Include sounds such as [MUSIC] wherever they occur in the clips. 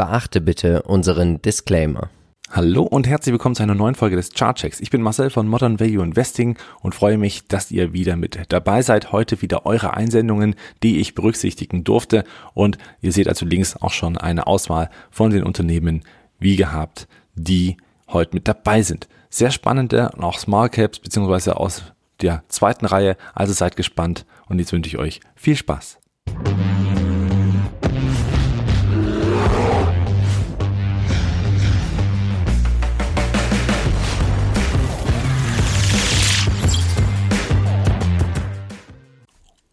Beachte bitte unseren Disclaimer. Hallo und herzlich willkommen zu einer neuen Folge des Chartchecks. Ich bin Marcel von Modern Value Investing und freue mich, dass ihr wieder mit dabei seid. Heute wieder eure Einsendungen, die ich berücksichtigen durfte. Und ihr seht also links auch schon eine Auswahl von den Unternehmen, wie gehabt, die heute mit dabei sind. Sehr spannende und auch Small Caps beziehungsweise aus der zweiten Reihe. Also seid gespannt und jetzt wünsche ich euch viel Spaß.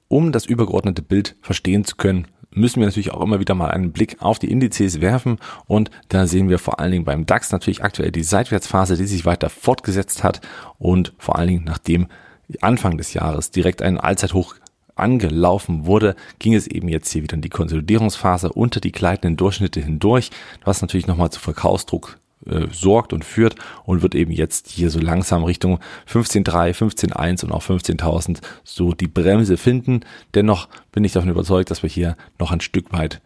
Um das übergeordnete Bild verstehen zu können, müssen wir natürlich auch immer wieder mal einen Blick auf die Indizes werfen. Und da sehen wir vor allen Dingen beim DAX natürlich aktuell die Seitwärtsphase, die sich weiter fortgesetzt hat. Und vor allen Dingen nachdem Anfang des Jahres direkt ein Allzeithoch angelaufen wurde, ging es eben jetzt hier wieder in die Konsolidierungsphase unter die gleitenden Durchschnitte hindurch, was natürlich nochmal zu Verkaufsdruck äh, sorgt und führt und wird eben jetzt hier so langsam Richtung 15.3, 15.1 und auch 15.000 so die Bremse finden. Dennoch bin ich davon überzeugt, dass wir hier noch ein Stück weit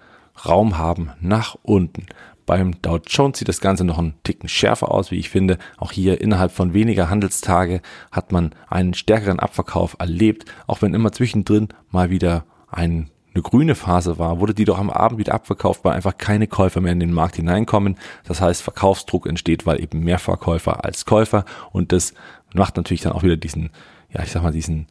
Raum haben nach unten. Beim Dow Jones sieht das Ganze noch einen Ticken schärfer aus, wie ich finde. Auch hier innerhalb von weniger Handelstage hat man einen stärkeren Abverkauf erlebt, auch wenn immer zwischendrin mal wieder ein eine grüne Phase war, wurde die doch am Abend wieder abverkauft, weil einfach keine Käufer mehr in den Markt hineinkommen. Das heißt, Verkaufsdruck entsteht, weil eben mehr Verkäufer als Käufer und das macht natürlich dann auch wieder diesen, ja, ich sag mal, diesen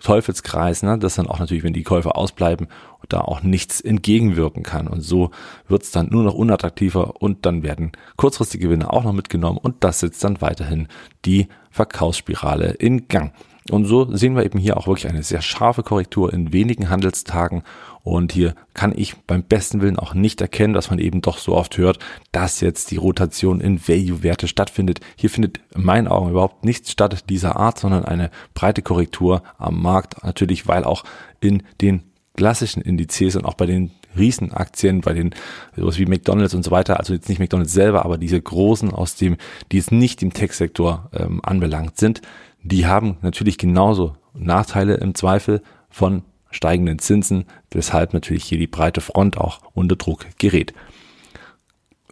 Teufelskreis, ne, dass dann auch natürlich, wenn die Käufer ausbleiben, da auch nichts entgegenwirken kann. Und so wird's dann nur noch unattraktiver und dann werden kurzfristige Gewinne auch noch mitgenommen und das setzt dann weiterhin die Verkaufsspirale in Gang. Und so sehen wir eben hier auch wirklich eine sehr scharfe Korrektur in wenigen Handelstagen. Und hier kann ich beim besten Willen auch nicht erkennen, was man eben doch so oft hört, dass jetzt die Rotation in Value-Werte stattfindet. Hier findet in meinen Augen überhaupt nichts statt dieser Art, sondern eine breite Korrektur am Markt. Natürlich, weil auch in den klassischen Indizes und auch bei den Riesenaktien, bei den sowas wie McDonalds und so weiter, also jetzt nicht McDonalds selber, aber diese großen aus dem, die es nicht im Tech-Sektor ähm, anbelangt sind, die haben natürlich genauso Nachteile im Zweifel von steigenden Zinsen, weshalb natürlich hier die breite Front auch unter Druck gerät.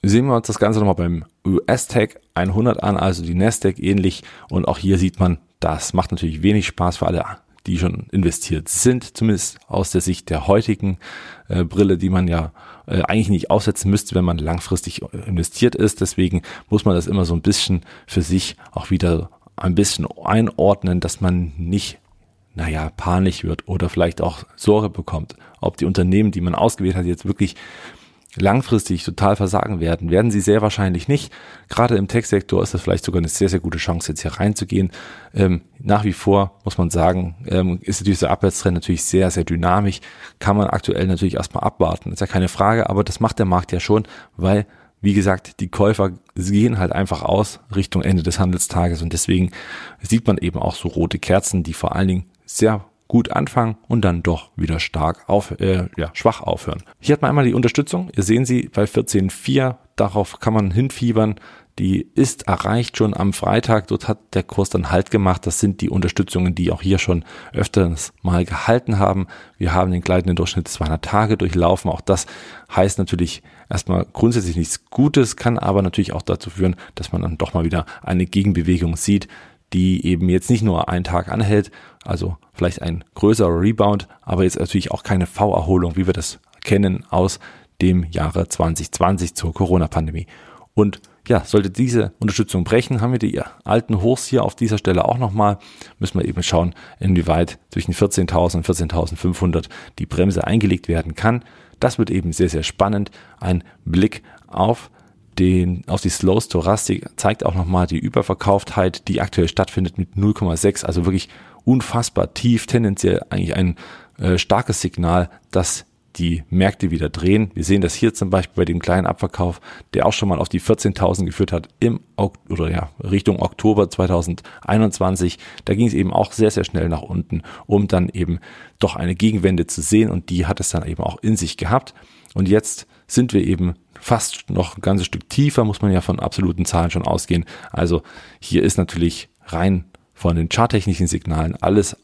Sehen wir uns das Ganze nochmal beim US-Tech 100 an, also die Nasdaq ähnlich und auch hier sieht man, das macht natürlich wenig Spaß für alle, die schon investiert sind, zumindest aus der Sicht der heutigen äh, Brille, die man ja äh, eigentlich nicht aussetzen müsste, wenn man langfristig investiert ist. Deswegen muss man das immer so ein bisschen für sich auch wieder ein bisschen einordnen, dass man nicht, naja, panisch wird oder vielleicht auch Sorge bekommt, ob die Unternehmen, die man ausgewählt hat, jetzt wirklich langfristig total versagen werden, werden sie sehr wahrscheinlich nicht. Gerade im Tech-Sektor ist das vielleicht sogar eine sehr, sehr gute Chance, jetzt hier reinzugehen. Ähm, nach wie vor muss man sagen, ähm, ist dieser Abwärtstrend natürlich sehr, sehr dynamisch. Kann man aktuell natürlich erstmal abwarten. Ist ja keine Frage, aber das macht der Markt ja schon, weil wie gesagt, die Käufer gehen halt einfach aus Richtung Ende des Handelstages und deswegen sieht man eben auch so rote Kerzen, die vor allen Dingen sehr gut anfangen und dann doch wieder stark auf, äh, ja, schwach aufhören. Hier hat man einmal die Unterstützung. Ihr sehen sie bei 14.4. Darauf kann man hinfiebern die ist erreicht schon am Freitag. Dort hat der Kurs dann Halt gemacht. Das sind die Unterstützungen, die auch hier schon öfters mal gehalten haben. Wir haben den gleitenden Durchschnitt 200 Tage durchlaufen. Auch das heißt natürlich erstmal grundsätzlich nichts Gutes, kann aber natürlich auch dazu führen, dass man dann doch mal wieder eine Gegenbewegung sieht, die eben jetzt nicht nur einen Tag anhält, also vielleicht ein größerer Rebound, aber jetzt natürlich auch keine V-Erholung, wie wir das kennen aus dem Jahre 2020 zur Corona-Pandemie. Und ja, sollte diese Unterstützung brechen, haben wir die alten Hochs hier auf dieser Stelle auch nochmal. Müssen wir eben schauen, inwieweit zwischen 14.000 und 14.500 die Bremse eingelegt werden kann. Das wird eben sehr, sehr spannend. Ein Blick auf den, auf die Slow Stochastik zeigt auch nochmal die Überverkauftheit, die aktuell stattfindet mit 0,6, also wirklich unfassbar tief, tendenziell eigentlich ein äh, starkes Signal, dass die Märkte wieder drehen. Wir sehen das hier zum Beispiel bei dem kleinen Abverkauf, der auch schon mal auf die 14.000 geführt hat im oder ja Richtung Oktober 2021. Da ging es eben auch sehr sehr schnell nach unten, um dann eben doch eine Gegenwende zu sehen und die hat es dann eben auch in sich gehabt. Und jetzt sind wir eben fast noch ein ganzes Stück tiefer, muss man ja von absoluten Zahlen schon ausgehen. Also hier ist natürlich rein von den charttechnischen Signalen alles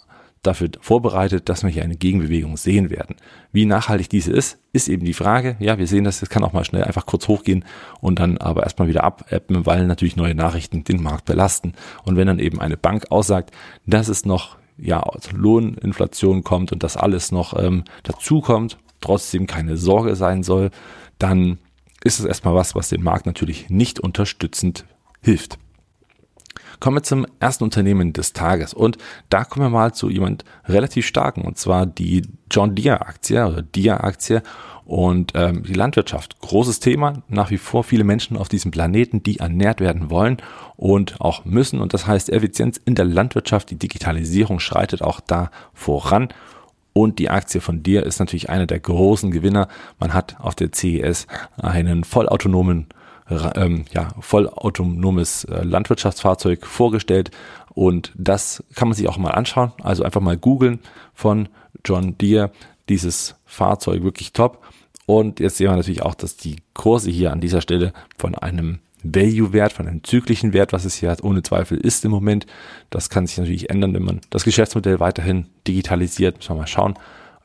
dafür vorbereitet, dass wir hier eine Gegenbewegung sehen werden. Wie nachhaltig diese ist, ist eben die Frage. Ja, wir sehen das, es kann auch mal schnell einfach kurz hochgehen und dann aber erstmal wieder abappen, weil natürlich neue Nachrichten den Markt belasten. Und wenn dann eben eine Bank aussagt, dass es noch ja Lohninflation kommt und das alles noch ähm, dazu kommt, trotzdem keine Sorge sein soll, dann ist es erstmal was, was den Markt natürlich nicht unterstützend hilft. Kommen wir zum ersten Unternehmen des Tages und da kommen wir mal zu jemand relativ starken und zwar die John Deere Aktie oder Deere Aktie und ähm, die Landwirtschaft. Großes Thema, nach wie vor viele Menschen auf diesem Planeten, die ernährt werden wollen und auch müssen und das heißt Effizienz in der Landwirtschaft, die Digitalisierung schreitet auch da voran und die Aktie von dir ist natürlich einer der großen Gewinner. Man hat auf der CES einen vollautonomen ähm, ja, vollautonomes äh, Landwirtschaftsfahrzeug vorgestellt und das kann man sich auch mal anschauen. Also einfach mal googeln von John Deere, dieses Fahrzeug wirklich top. Und jetzt sehen wir natürlich auch, dass die Kurse hier an dieser Stelle von einem Value-Wert, von einem zyklischen Wert, was es hier ohne Zweifel ist im Moment. Das kann sich natürlich ändern, wenn man das Geschäftsmodell weiterhin digitalisiert. Müssen wir mal schauen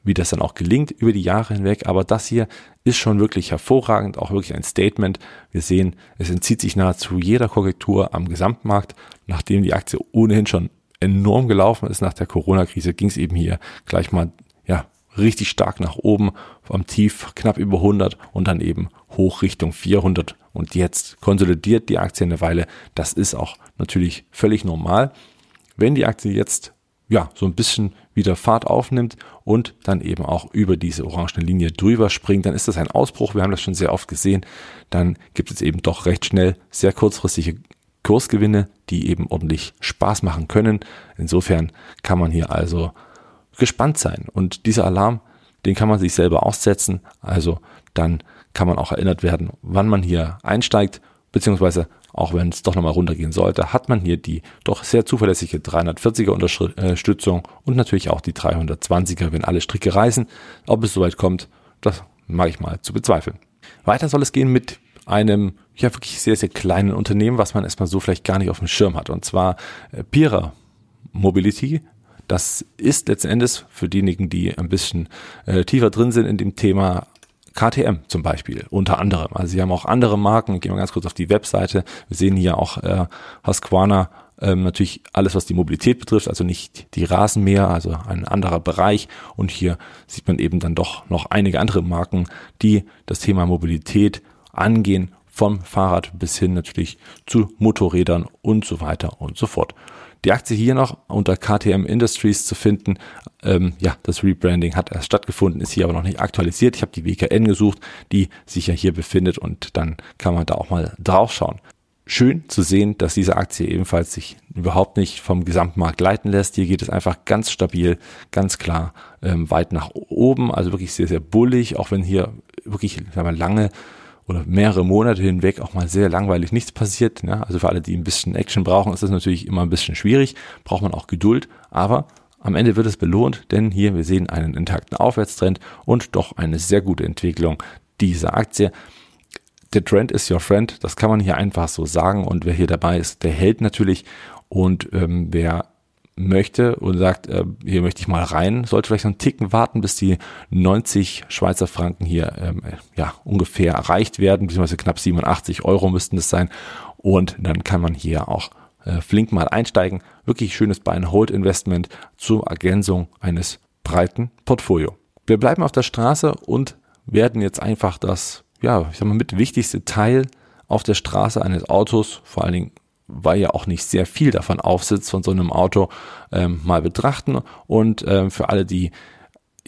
wie das dann auch gelingt über die Jahre hinweg. Aber das hier ist schon wirklich hervorragend, auch wirklich ein Statement. Wir sehen, es entzieht sich nahezu jeder Korrektur am Gesamtmarkt, nachdem die Aktie ohnehin schon enorm gelaufen ist nach der Corona-Krise, ging es eben hier gleich mal ja richtig stark nach oben, vom Tief knapp über 100 und dann eben hoch Richtung 400 und jetzt konsolidiert die Aktie eine Weile. Das ist auch natürlich völlig normal. Wenn die Aktie jetzt ja, so ein bisschen wieder Fahrt aufnimmt und dann eben auch über diese orangene Linie drüber springt, dann ist das ein Ausbruch. Wir haben das schon sehr oft gesehen. Dann gibt es eben doch recht schnell sehr kurzfristige Kursgewinne, die eben ordentlich Spaß machen können. Insofern kann man hier also gespannt sein. Und dieser Alarm, den kann man sich selber aussetzen. Also dann kann man auch erinnert werden, wann man hier einsteigt, beziehungsweise auch wenn es doch nochmal runtergehen sollte, hat man hier die doch sehr zuverlässige 340er Unterstützung und natürlich auch die 320er, wenn alle Stricke reißen. Ob es soweit kommt, das mag ich mal zu bezweifeln. Weiter soll es gehen mit einem ja wirklich sehr, sehr kleinen Unternehmen, was man erstmal so vielleicht gar nicht auf dem Schirm hat. Und zwar äh, Pira Mobility. Das ist letzten Endes für diejenigen, die ein bisschen äh, tiefer drin sind in dem Thema KTM zum Beispiel, unter anderem. Also sie haben auch andere Marken. Gehen wir ganz kurz auf die Webseite. Wir sehen hier auch äh, Husqvarna, ähm, natürlich alles, was die Mobilität betrifft, also nicht die Rasenmäher, also ein anderer Bereich. Und hier sieht man eben dann doch noch einige andere Marken, die das Thema Mobilität angehen, vom Fahrrad bis hin natürlich zu Motorrädern und so weiter und so fort. Die Aktie hier noch unter KTM Industries zu finden. Ähm, ja, das Rebranding hat erst stattgefunden, ist hier aber noch nicht aktualisiert. Ich habe die WKN gesucht, die sich ja hier befindet und dann kann man da auch mal drauf schauen. Schön zu sehen, dass diese Aktie ebenfalls sich überhaupt nicht vom Gesamtmarkt leiten lässt. Hier geht es einfach ganz stabil, ganz klar ähm, weit nach oben, also wirklich sehr, sehr bullig, auch wenn hier wirklich sagen wir, lange oder mehrere Monate hinweg auch mal sehr langweilig nichts passiert. Ja? Also für alle, die ein bisschen Action brauchen, ist das natürlich immer ein bisschen schwierig, braucht man auch Geduld, aber am Ende wird es belohnt, denn hier wir sehen einen intakten Aufwärtstrend und doch eine sehr gute Entwicklung dieser Aktie. Der Trend ist your friend, das kann man hier einfach so sagen und wer hier dabei ist, der hält natürlich und ähm, wer möchte und sagt, äh, hier möchte ich mal rein, sollte vielleicht noch einen Ticken warten, bis die 90 Schweizer Franken hier ähm, ja ungefähr erreicht werden, beziehungsweise knapp 87 Euro müssten es sein. Und dann kann man hier auch äh, flink mal einsteigen. Wirklich schönes Buy-and-Hold-Investment zur Ergänzung eines breiten Portfolio. Wir bleiben auf der Straße und werden jetzt einfach das, ja, ich sag mal, mit wichtigste Teil auf der Straße eines Autos, vor allen Dingen weil ja auch nicht sehr viel davon aufsitzt von so einem Auto, ähm, mal betrachten. Und ähm, für alle, die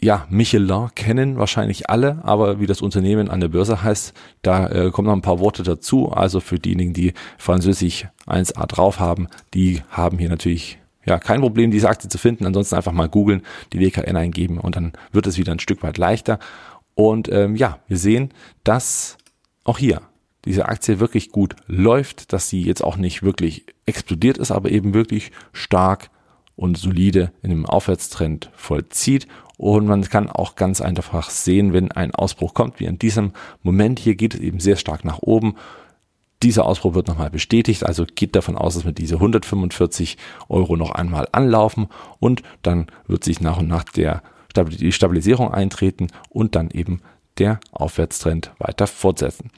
ja, Michelin kennen wahrscheinlich alle, aber wie das Unternehmen an der Börse heißt, da äh, kommen noch ein paar Worte dazu. Also für diejenigen, die Französisch 1a drauf haben, die haben hier natürlich ja kein Problem, diese Aktie zu finden. Ansonsten einfach mal googeln, die WKN eingeben und dann wird es wieder ein Stück weit leichter. Und ähm, ja, wir sehen, dass auch hier diese Aktie wirklich gut läuft, dass sie jetzt auch nicht wirklich explodiert ist, aber eben wirklich stark und solide in einem Aufwärtstrend vollzieht. Und man kann auch ganz einfach sehen, wenn ein Ausbruch kommt, wie in diesem Moment hier geht es eben sehr stark nach oben. dieser Ausbruch wird nochmal bestätigt, also geht davon aus, dass wir diese 145 Euro noch einmal anlaufen und dann wird sich nach und nach der die Stabilisierung eintreten und dann eben der Aufwärtstrend weiter fortsetzen.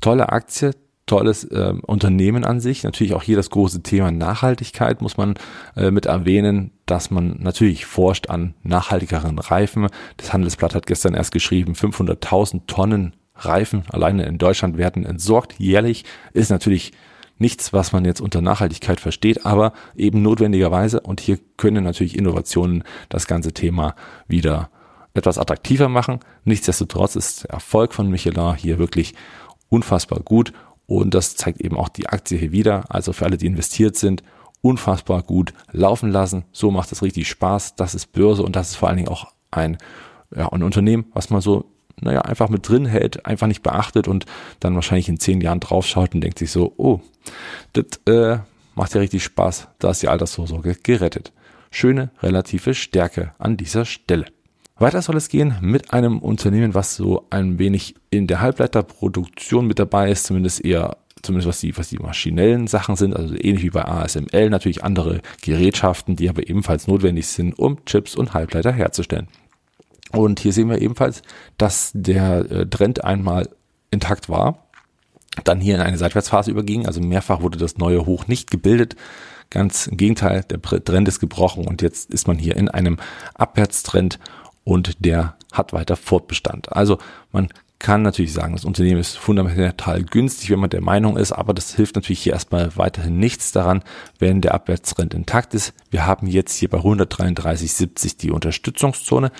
Tolle Aktie, tolles äh, Unternehmen an sich. Natürlich auch hier das große Thema Nachhaltigkeit muss man äh, mit erwähnen, dass man natürlich forscht an nachhaltigeren Reifen. Das Handelsblatt hat gestern erst geschrieben, 500.000 Tonnen Reifen alleine in Deutschland werden entsorgt jährlich. Ist natürlich nichts, was man jetzt unter Nachhaltigkeit versteht, aber eben notwendigerweise. Und hier können natürlich Innovationen das ganze Thema wieder etwas attraktiver machen. Nichtsdestotrotz ist der Erfolg von Michelin hier wirklich unfassbar gut und das zeigt eben auch die Aktie hier wieder. Also für alle, die investiert sind, unfassbar gut laufen lassen. So macht es richtig Spaß. Das ist Börse und das ist vor allen Dingen auch ein, ja, ein Unternehmen, was man so naja, einfach mit drin hält, einfach nicht beachtet und dann wahrscheinlich in zehn Jahren draufschaut und denkt sich so, oh, das äh, macht ja richtig Spaß, da ist die Altersvorsorge gerettet. Schöne relative Stärke an dieser Stelle. Weiter soll es gehen mit einem Unternehmen, was so ein wenig in der Halbleiterproduktion mit dabei ist, zumindest eher zumindest was die, was die maschinellen Sachen sind, also ähnlich wie bei ASML, natürlich andere Gerätschaften, die aber ebenfalls notwendig sind, um Chips und Halbleiter herzustellen. Und hier sehen wir ebenfalls, dass der äh, Trend einmal intakt war, dann hier in eine Seitwärtsphase überging, also mehrfach wurde das neue Hoch nicht gebildet. Ganz im Gegenteil, der Trend ist gebrochen und jetzt ist man hier in einem Abwärtstrend und der hat weiter Fortbestand. Also man kann natürlich sagen, das Unternehmen ist fundamental günstig, wenn man der Meinung ist, aber das hilft natürlich hier erstmal weiterhin nichts daran, wenn der Abwärtstrend intakt ist. Wir haben jetzt hier bei 133,70 die Unterstützungszone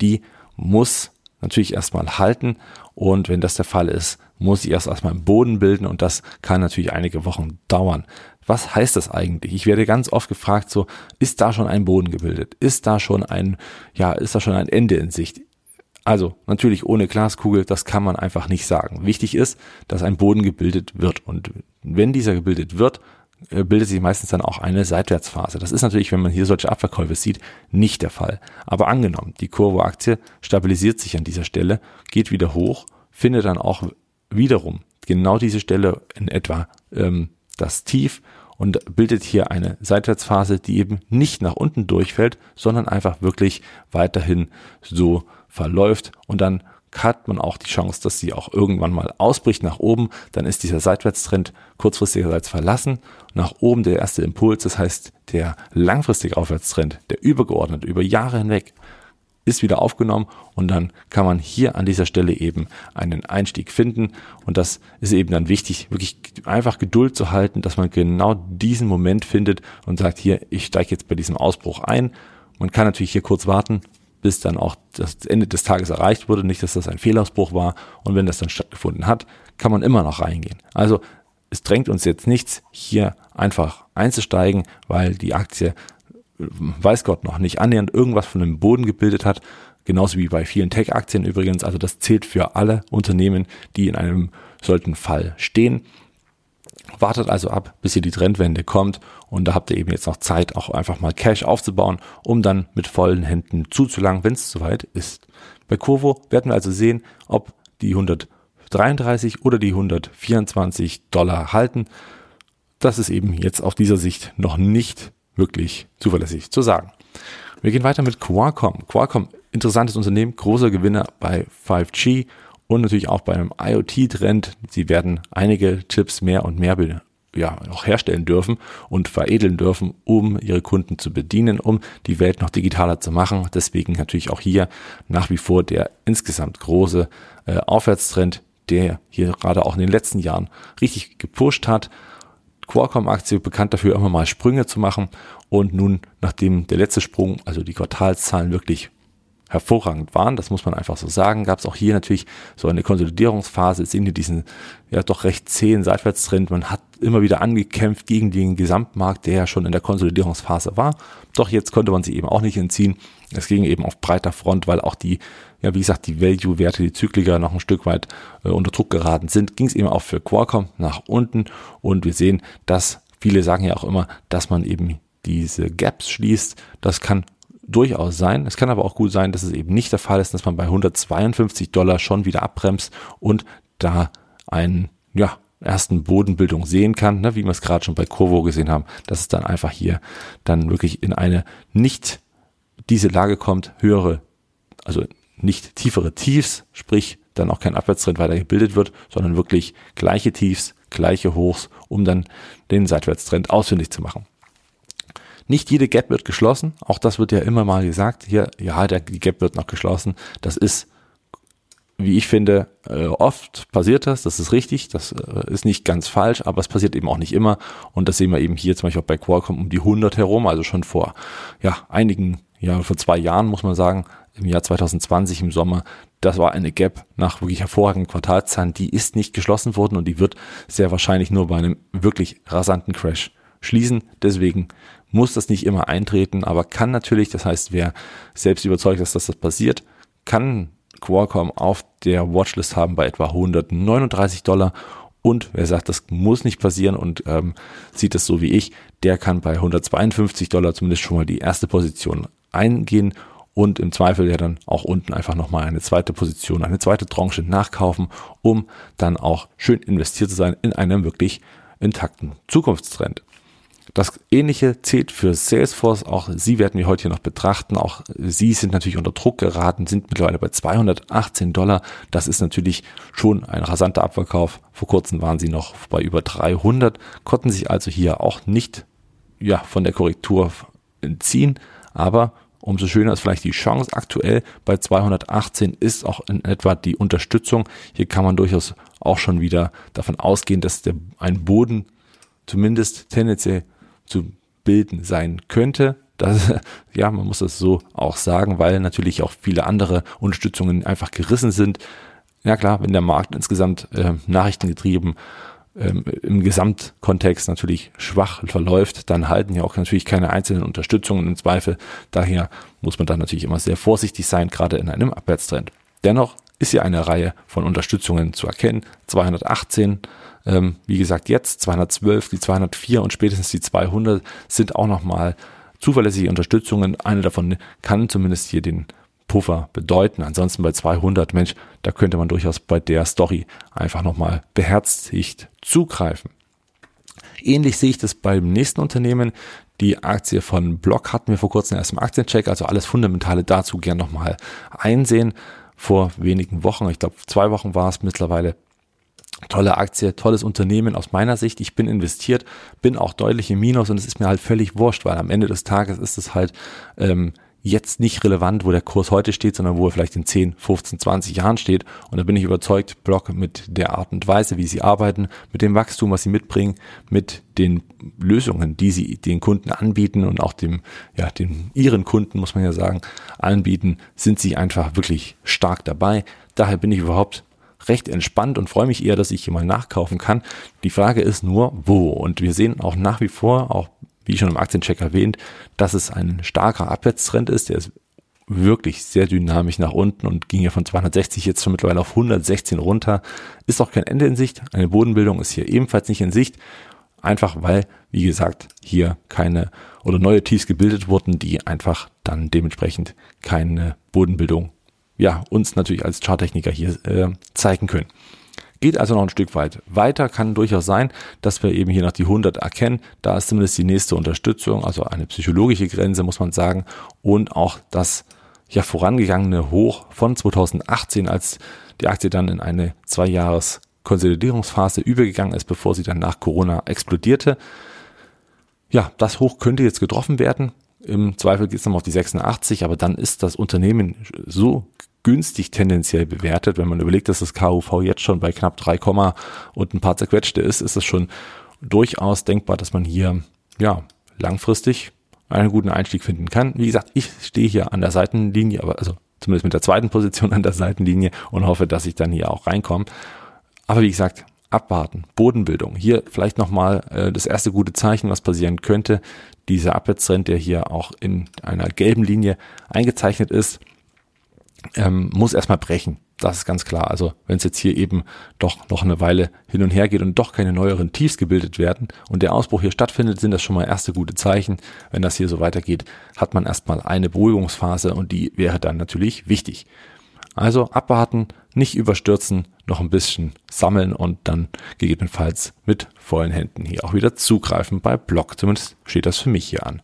die muss natürlich erstmal halten und wenn das der Fall ist, muss ich erst erstmal einen Boden bilden und das kann natürlich einige Wochen dauern. Was heißt das eigentlich? Ich werde ganz oft gefragt, so, ist da schon ein Boden gebildet? Ist da schon ein, ja, ist da schon ein Ende in Sicht? Also, natürlich ohne Glaskugel, das kann man einfach nicht sagen. Wichtig ist, dass ein Boden gebildet wird und wenn dieser gebildet wird, äh, bildet sich meistens dann auch eine Seitwärtsphase. Das ist natürlich, wenn man hier solche Abverkäufe sieht, nicht der Fall. Aber angenommen, die Kurvo-Aktie stabilisiert sich an dieser Stelle, geht wieder hoch, findet dann auch wiederum genau diese Stelle in etwa ähm, das Tief und bildet hier eine Seitwärtsphase, die eben nicht nach unten durchfällt, sondern einfach wirklich weiterhin so verläuft und dann hat man auch die Chance, dass sie auch irgendwann mal ausbricht nach oben. Dann ist dieser Seitwärtstrend kurzfristigerseits verlassen. Nach oben der erste Impuls, das heißt der langfristige Aufwärtstrend, der übergeordnet über Jahre hinweg, ist wieder aufgenommen und dann kann man hier an dieser Stelle eben einen Einstieg finden und das ist eben dann wichtig, wirklich einfach Geduld zu halten, dass man genau diesen Moment findet und sagt hier, ich steige jetzt bei diesem Ausbruch ein. Man kann natürlich hier kurz warten, bis dann auch das Ende des Tages erreicht wurde. Nicht, dass das ein Fehlausbruch war. Und wenn das dann stattgefunden hat, kann man immer noch reingehen. Also es drängt uns jetzt nichts, hier einfach einzusteigen, weil die Aktie, weiß Gott noch, nicht annähernd irgendwas von dem Boden gebildet hat. Genauso wie bei vielen Tech-Aktien übrigens. Also das zählt für alle Unternehmen, die in einem solchen Fall stehen. Wartet also ab, bis hier die Trendwende kommt und da habt ihr eben jetzt noch Zeit, auch einfach mal Cash aufzubauen, um dann mit vollen Händen zuzulangen, wenn es soweit ist. Bei Kurvo werden wir also sehen, ob die 133 oder die 124 Dollar halten. Das ist eben jetzt auf dieser Sicht noch nicht wirklich zuverlässig zu sagen. Wir gehen weiter mit Qualcomm. Qualcomm, interessantes Unternehmen, großer Gewinner bei 5G und natürlich auch bei einem IoT-Trend. Sie werden einige Chips mehr und mehr ja, auch herstellen dürfen und veredeln dürfen, um ihre Kunden zu bedienen, um die Welt noch digitaler zu machen. Deswegen natürlich auch hier nach wie vor der insgesamt große äh, Aufwärtstrend, der hier gerade auch in den letzten Jahren richtig gepusht hat. Qualcomm-Aktie bekannt dafür, immer mal Sprünge zu machen. Und nun, nachdem der letzte Sprung, also die Quartalszahlen wirklich hervorragend waren, das muss man einfach so sagen, gab es auch hier natürlich so eine Konsolidierungsphase, sehen wir diesen ja doch recht zähen Seitwärtstrend, man hat immer wieder angekämpft gegen den Gesamtmarkt, der ja schon in der Konsolidierungsphase war, doch jetzt konnte man sie eben auch nicht entziehen, es ging eben auf breiter Front, weil auch die, ja wie gesagt, die Value-Werte, die Zykliker noch ein Stück weit äh, unter Druck geraten sind, ging es eben auch für Qualcomm nach unten. Und wir sehen, dass viele sagen ja auch immer, dass man eben diese Gaps schließt, das kann durchaus sein. Es kann aber auch gut sein, dass es eben nicht der Fall ist, dass man bei 152 Dollar schon wieder abbremst und da einen, ja, ersten Bodenbildung sehen kann, ne, wie wir es gerade schon bei Kurvo gesehen haben, dass es dann einfach hier dann wirklich in eine nicht diese Lage kommt, höhere, also nicht tiefere Tiefs, sprich dann auch kein Abwärtstrend weiter gebildet wird, sondern wirklich gleiche Tiefs, gleiche Hochs, um dann den Seitwärtstrend ausfindig zu machen. Nicht jede Gap wird geschlossen, auch das wird ja immer mal gesagt. Hier, ja, der, die Gap wird noch geschlossen. Das ist wie ich finde, äh, oft passiert das, das ist richtig, das äh, ist nicht ganz falsch, aber es passiert eben auch nicht immer. Und das sehen wir eben hier zum Beispiel auch bei Qualcomm um die 100 herum, also schon vor ja einigen, ja vor zwei Jahren muss man sagen, im Jahr 2020 im Sommer, das war eine Gap nach wirklich hervorragenden Quartalszahlen, die ist nicht geschlossen worden und die wird sehr wahrscheinlich nur bei einem wirklich rasanten Crash schließen, deswegen muss das nicht immer eintreten, aber kann natürlich, das heißt, wer selbst überzeugt ist, dass das passiert, kann Qualcomm auf der Watchlist haben bei etwa 139 Dollar. Und wer sagt, das muss nicht passieren und ähm, sieht es so wie ich, der kann bei 152 Dollar zumindest schon mal die erste Position eingehen und im Zweifel ja dann auch unten einfach nochmal eine zweite Position, eine zweite Tranche nachkaufen, um dann auch schön investiert zu sein in einem wirklich intakten Zukunftstrend. Das ähnliche zählt für Salesforce. Auch sie werden wir heute hier noch betrachten. Auch sie sind natürlich unter Druck geraten, sind mittlerweile bei 218 Dollar. Das ist natürlich schon ein rasanter Abverkauf. Vor kurzem waren sie noch bei über 300, konnten sich also hier auch nicht ja, von der Korrektur entziehen. Aber umso schöner ist vielleicht die Chance. Aktuell bei 218 ist auch in etwa die Unterstützung. Hier kann man durchaus auch schon wieder davon ausgehen, dass der, ein Boden zumindest tendenziell zu bilden sein könnte. Das, [LAUGHS] ja, man muss das so auch sagen, weil natürlich auch viele andere Unterstützungen einfach gerissen sind. Ja klar, wenn der Markt insgesamt äh, nachrichtengetrieben ähm, im Gesamtkontext natürlich schwach verläuft, dann halten ja auch natürlich keine einzelnen Unterstützungen im Zweifel. Daher muss man dann natürlich immer sehr vorsichtig sein, gerade in einem Abwärtstrend. Dennoch ist ja eine Reihe von Unterstützungen zu erkennen. 218 ähm, wie gesagt, jetzt 212, die 204 und spätestens die 200 sind auch nochmal zuverlässige Unterstützungen. Eine davon kann zumindest hier den Puffer bedeuten. Ansonsten bei 200, Mensch, da könnte man durchaus bei der Story einfach nochmal beherzigt zugreifen. Ähnlich sehe ich das beim nächsten Unternehmen. Die Aktie von Block hatten wir vor kurzem erst im Aktiencheck, also alles Fundamentale dazu gern nochmal einsehen. Vor wenigen Wochen, ich glaube zwei Wochen war es mittlerweile, tolle Aktie, tolles Unternehmen aus meiner Sicht. Ich bin investiert, bin auch deutlich im Minus und es ist mir halt völlig wurscht, weil am Ende des Tages ist es halt ähm, jetzt nicht relevant, wo der Kurs heute steht, sondern wo er vielleicht in 10, 15, 20 Jahren steht. Und da bin ich überzeugt, Block mit der Art und Weise, wie sie arbeiten, mit dem Wachstum, was sie mitbringen, mit den Lösungen, die sie den Kunden anbieten und auch dem, ja, den ihren Kunden, muss man ja sagen, anbieten, sind sie einfach wirklich stark dabei. Daher bin ich überhaupt recht entspannt und freue mich eher, dass ich hier mal nachkaufen kann. Die Frage ist nur, wo? Und wir sehen auch nach wie vor, auch wie schon im Aktiencheck erwähnt, dass es ein starker Abwärtstrend ist. Der ist wirklich sehr dynamisch nach unten und ging ja von 260 jetzt schon mittlerweile auf 116 runter. Ist auch kein Ende in Sicht. Eine Bodenbildung ist hier ebenfalls nicht in Sicht. Einfach weil, wie gesagt, hier keine oder neue Tiefs gebildet wurden, die einfach dann dementsprechend keine Bodenbildung ja, uns natürlich als Charttechniker hier äh, zeigen können. Geht also noch ein Stück weit weiter, kann durchaus sein, dass wir eben hier noch die 100 erkennen. Da ist zumindest die nächste Unterstützung, also eine psychologische Grenze, muss man sagen. Und auch das ja vorangegangene Hoch von 2018, als die Aktie dann in eine zwei Jahres Konsolidierungsphase übergegangen ist, bevor sie dann nach Corona explodierte. Ja, das Hoch könnte jetzt getroffen werden. Im Zweifel geht es dann auf die 86, aber dann ist das Unternehmen so günstig tendenziell bewertet. Wenn man überlegt, dass das KUV jetzt schon bei knapp 3, und ein paar zerquetschte ist, ist es schon durchaus denkbar, dass man hier ja langfristig einen guten Einstieg finden kann. Wie gesagt, ich stehe hier an der Seitenlinie, aber also zumindest mit der zweiten Position an der Seitenlinie und hoffe, dass ich dann hier auch reinkomme. Aber wie gesagt, abwarten, Bodenbildung. Hier vielleicht nochmal äh, das erste gute Zeichen, was passieren könnte. Dieser Abwärtstrend, der hier auch in einer gelben Linie eingezeichnet ist, ähm, muss erstmal brechen. Das ist ganz klar. Also wenn es jetzt hier eben doch noch eine Weile hin und her geht und doch keine neueren Tiefs gebildet werden und der Ausbruch hier stattfindet, sind das schon mal erste gute Zeichen. Wenn das hier so weitergeht, hat man erstmal eine Beruhigungsphase und die wäre dann natürlich wichtig. Also abwarten, nicht überstürzen, noch ein bisschen sammeln und dann gegebenenfalls mit vollen Händen hier auch wieder zugreifen bei Block. Zumindest steht das für mich hier an.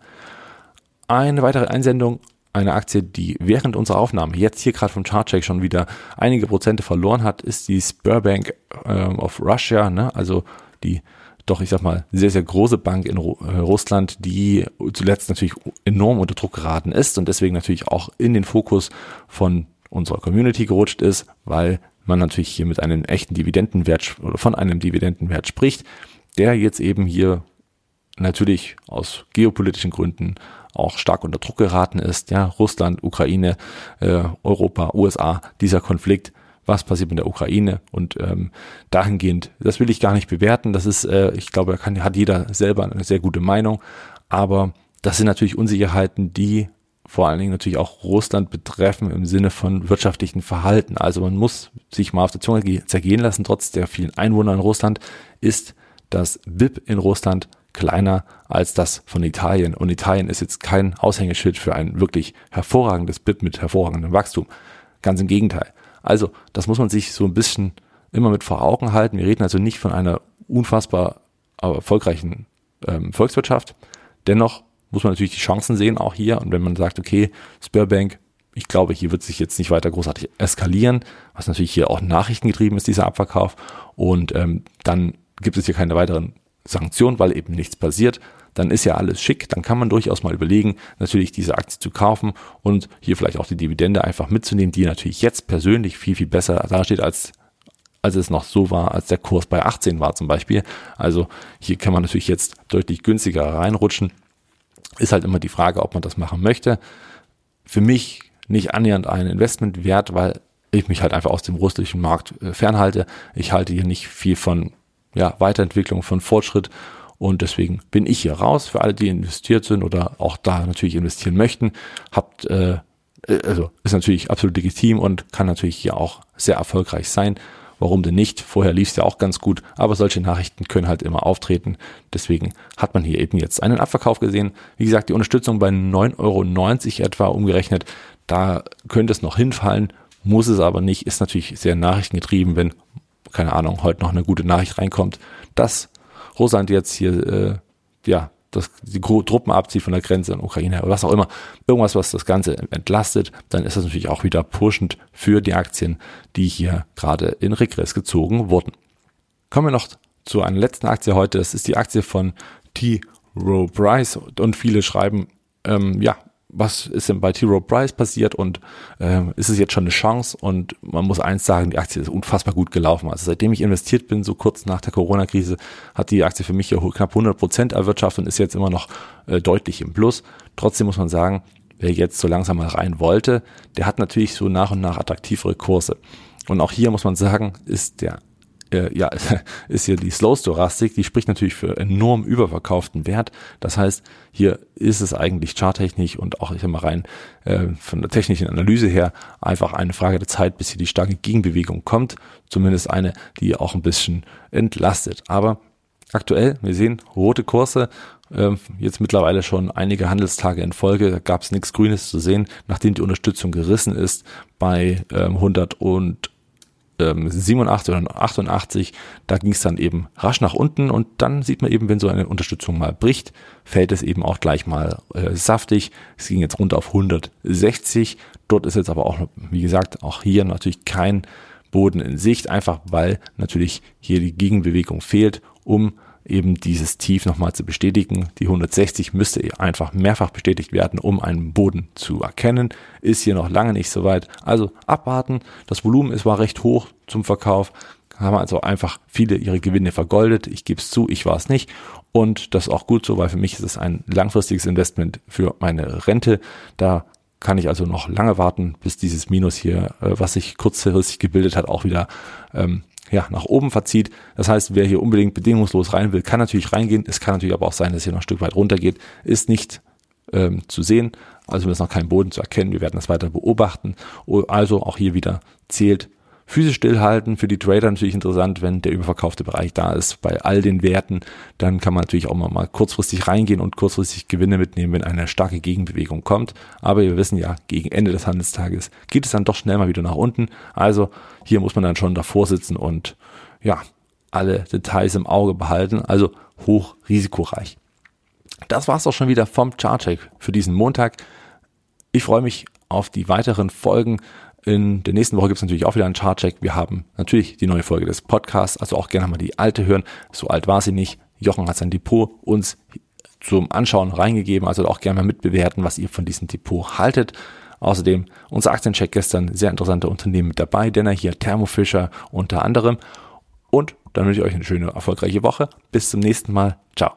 Eine weitere Einsendung, eine Aktie, die während unserer Aufnahme jetzt hier gerade vom Chartcheck schon wieder einige Prozente verloren hat, ist die Sberbank äh, of Russia, ne? also die doch, ich sag mal, sehr, sehr große Bank in äh, Russland, die zuletzt natürlich enorm unter Druck geraten ist und deswegen natürlich auch in den Fokus von unserer Community gerutscht ist, weil man natürlich hier mit einem echten Dividendenwert oder von einem Dividendenwert spricht, der jetzt eben hier natürlich aus geopolitischen Gründen auch stark unter Druck geraten ist. Ja, Russland, Ukraine, äh, Europa, USA, dieser Konflikt. Was passiert mit der Ukraine? Und ähm, dahingehend, das will ich gar nicht bewerten. Das ist, äh, ich glaube, da kann, hat jeder selber eine sehr gute Meinung. Aber das sind natürlich Unsicherheiten, die vor allen Dingen natürlich auch Russland betreffen im Sinne von wirtschaftlichen Verhalten. Also man muss sich mal auf der Zunge zergehen lassen, trotz der vielen Einwohner in Russland ist das BIP in Russland kleiner als das von Italien. Und Italien ist jetzt kein Aushängeschild für ein wirklich hervorragendes BIP mit hervorragendem Wachstum. Ganz im Gegenteil. Also, das muss man sich so ein bisschen immer mit vor Augen halten. Wir reden also nicht von einer unfassbar erfolgreichen ähm, Volkswirtschaft. Dennoch muss man natürlich die Chancen sehen, auch hier. Und wenn man sagt, okay, Sperbank, ich glaube, hier wird sich jetzt nicht weiter großartig eskalieren, was natürlich hier auch nachrichtengetrieben ist, dieser Abverkauf. Und ähm, dann gibt es hier keine weiteren Sanktionen, weil eben nichts passiert. Dann ist ja alles schick. Dann kann man durchaus mal überlegen, natürlich diese Aktie zu kaufen und hier vielleicht auch die Dividende einfach mitzunehmen, die natürlich jetzt persönlich viel, viel besser dasteht als als es noch so war, als der Kurs bei 18 war zum Beispiel. Also hier kann man natürlich jetzt deutlich günstiger reinrutschen. Ist halt immer die Frage, ob man das machen möchte. Für mich nicht annähernd ein Investment wert, weil ich mich halt einfach aus dem russischen Markt äh, fernhalte. Ich halte hier nicht viel von ja, Weiterentwicklung, von Fortschritt und deswegen bin ich hier raus. Für alle, die investiert sind oder auch da natürlich investieren möchten, habt äh, äh also ist natürlich absolut legitim und kann natürlich hier auch sehr erfolgreich sein. Warum denn nicht? Vorher lief es ja auch ganz gut, aber solche Nachrichten können halt immer auftreten. Deswegen hat man hier eben jetzt einen Abverkauf gesehen. Wie gesagt, die Unterstützung bei 9,90 Euro etwa umgerechnet. Da könnte es noch hinfallen, muss es aber nicht. Ist natürlich sehr nachrichtengetrieben, wenn, keine Ahnung, heute noch eine gute Nachricht reinkommt, dass Russland jetzt hier, äh, ja, das, die Truppen abzieht von der Grenze in Ukraine oder was auch immer, irgendwas, was das Ganze entlastet, dann ist das natürlich auch wieder pushend für die Aktien, die hier gerade in Regress gezogen wurden. Kommen wir noch zu einer letzten Aktie heute. Das ist die Aktie von T. Rowe Price und viele schreiben, ähm, ja, was ist denn bei T. Rowe Price passiert und äh, ist es jetzt schon eine Chance? Und man muss eins sagen, die Aktie ist unfassbar gut gelaufen. Also seitdem ich investiert bin, so kurz nach der Corona-Krise, hat die Aktie für mich ja knapp 100 Prozent erwirtschaftet und ist jetzt immer noch äh, deutlich im Plus. Trotzdem muss man sagen, wer jetzt so langsam mal rein wollte, der hat natürlich so nach und nach attraktivere Kurse. Und auch hier muss man sagen, ist der äh, ja, [LAUGHS] ist hier die Slow Storastik, die spricht natürlich für enorm überverkauften Wert. Das heißt, hier ist es eigentlich charttechnisch und auch ich sag mal rein äh, von der technischen Analyse her einfach eine Frage der Zeit, bis hier die starke Gegenbewegung kommt. Zumindest eine, die auch ein bisschen entlastet. Aber aktuell, wir sehen rote Kurse, äh, jetzt mittlerweile schon einige Handelstage in Folge, da gab es nichts Grünes zu sehen, nachdem die Unterstützung gerissen ist bei äh, 100 und 87 ähm, oder 88, da ging es dann eben rasch nach unten und dann sieht man eben, wenn so eine Unterstützung mal bricht, fällt es eben auch gleich mal äh, saftig. Es ging jetzt runter auf 160. Dort ist jetzt aber auch, wie gesagt, auch hier natürlich kein Boden in Sicht, einfach weil natürlich hier die Gegenbewegung fehlt, um eben dieses Tief nochmal zu bestätigen. Die 160 müsste einfach mehrfach bestätigt werden, um einen Boden zu erkennen. Ist hier noch lange nicht so weit. Also abwarten. Das Volumen ist war recht hoch zum Verkauf. Haben also einfach viele ihre Gewinne vergoldet. Ich gebe es zu, ich war es nicht. Und das ist auch gut so, weil für mich ist es ein langfristiges Investment für meine Rente. Da kann ich also noch lange warten, bis dieses Minus hier, äh, was sich kurzfristig gebildet hat, auch wieder ähm, ja, nach oben verzieht. Das heißt, wer hier unbedingt bedingungslos rein will, kann natürlich reingehen. Es kann natürlich aber auch sein, dass hier noch ein Stück weit runter geht. Ist nicht ähm, zu sehen. Also ist noch kein Boden zu erkennen. Wir werden das weiter beobachten. Also auch hier wieder zählt Füße stillhalten, für die Trader natürlich interessant, wenn der überverkaufte Bereich da ist. Bei all den Werten, dann kann man natürlich auch mal, kurzfristig reingehen und kurzfristig Gewinne mitnehmen, wenn eine starke Gegenbewegung kommt. Aber wir wissen ja, gegen Ende des Handelstages geht es dann doch schnell mal wieder nach unten. Also hier muss man dann schon davor sitzen und ja, alle Details im Auge behalten. Also hoch risikoreich. Das war's auch schon wieder vom Chartcheck für diesen Montag. Ich freue mich auf die weiteren Folgen. In der nächsten Woche gibt es natürlich auch wieder einen Chartcheck. Wir haben natürlich die neue Folge des Podcasts, also auch gerne mal die alte hören. So alt war sie nicht. Jochen hat sein Depot uns zum Anschauen reingegeben, also auch gerne mal mitbewerten, was ihr von diesem Depot haltet. Außerdem unser Aktiencheck gestern, sehr interessante Unternehmen mit dabei, denn er hier Thermo Fisher unter anderem. Und dann wünsche ich euch eine schöne, erfolgreiche Woche. Bis zum nächsten Mal. Ciao.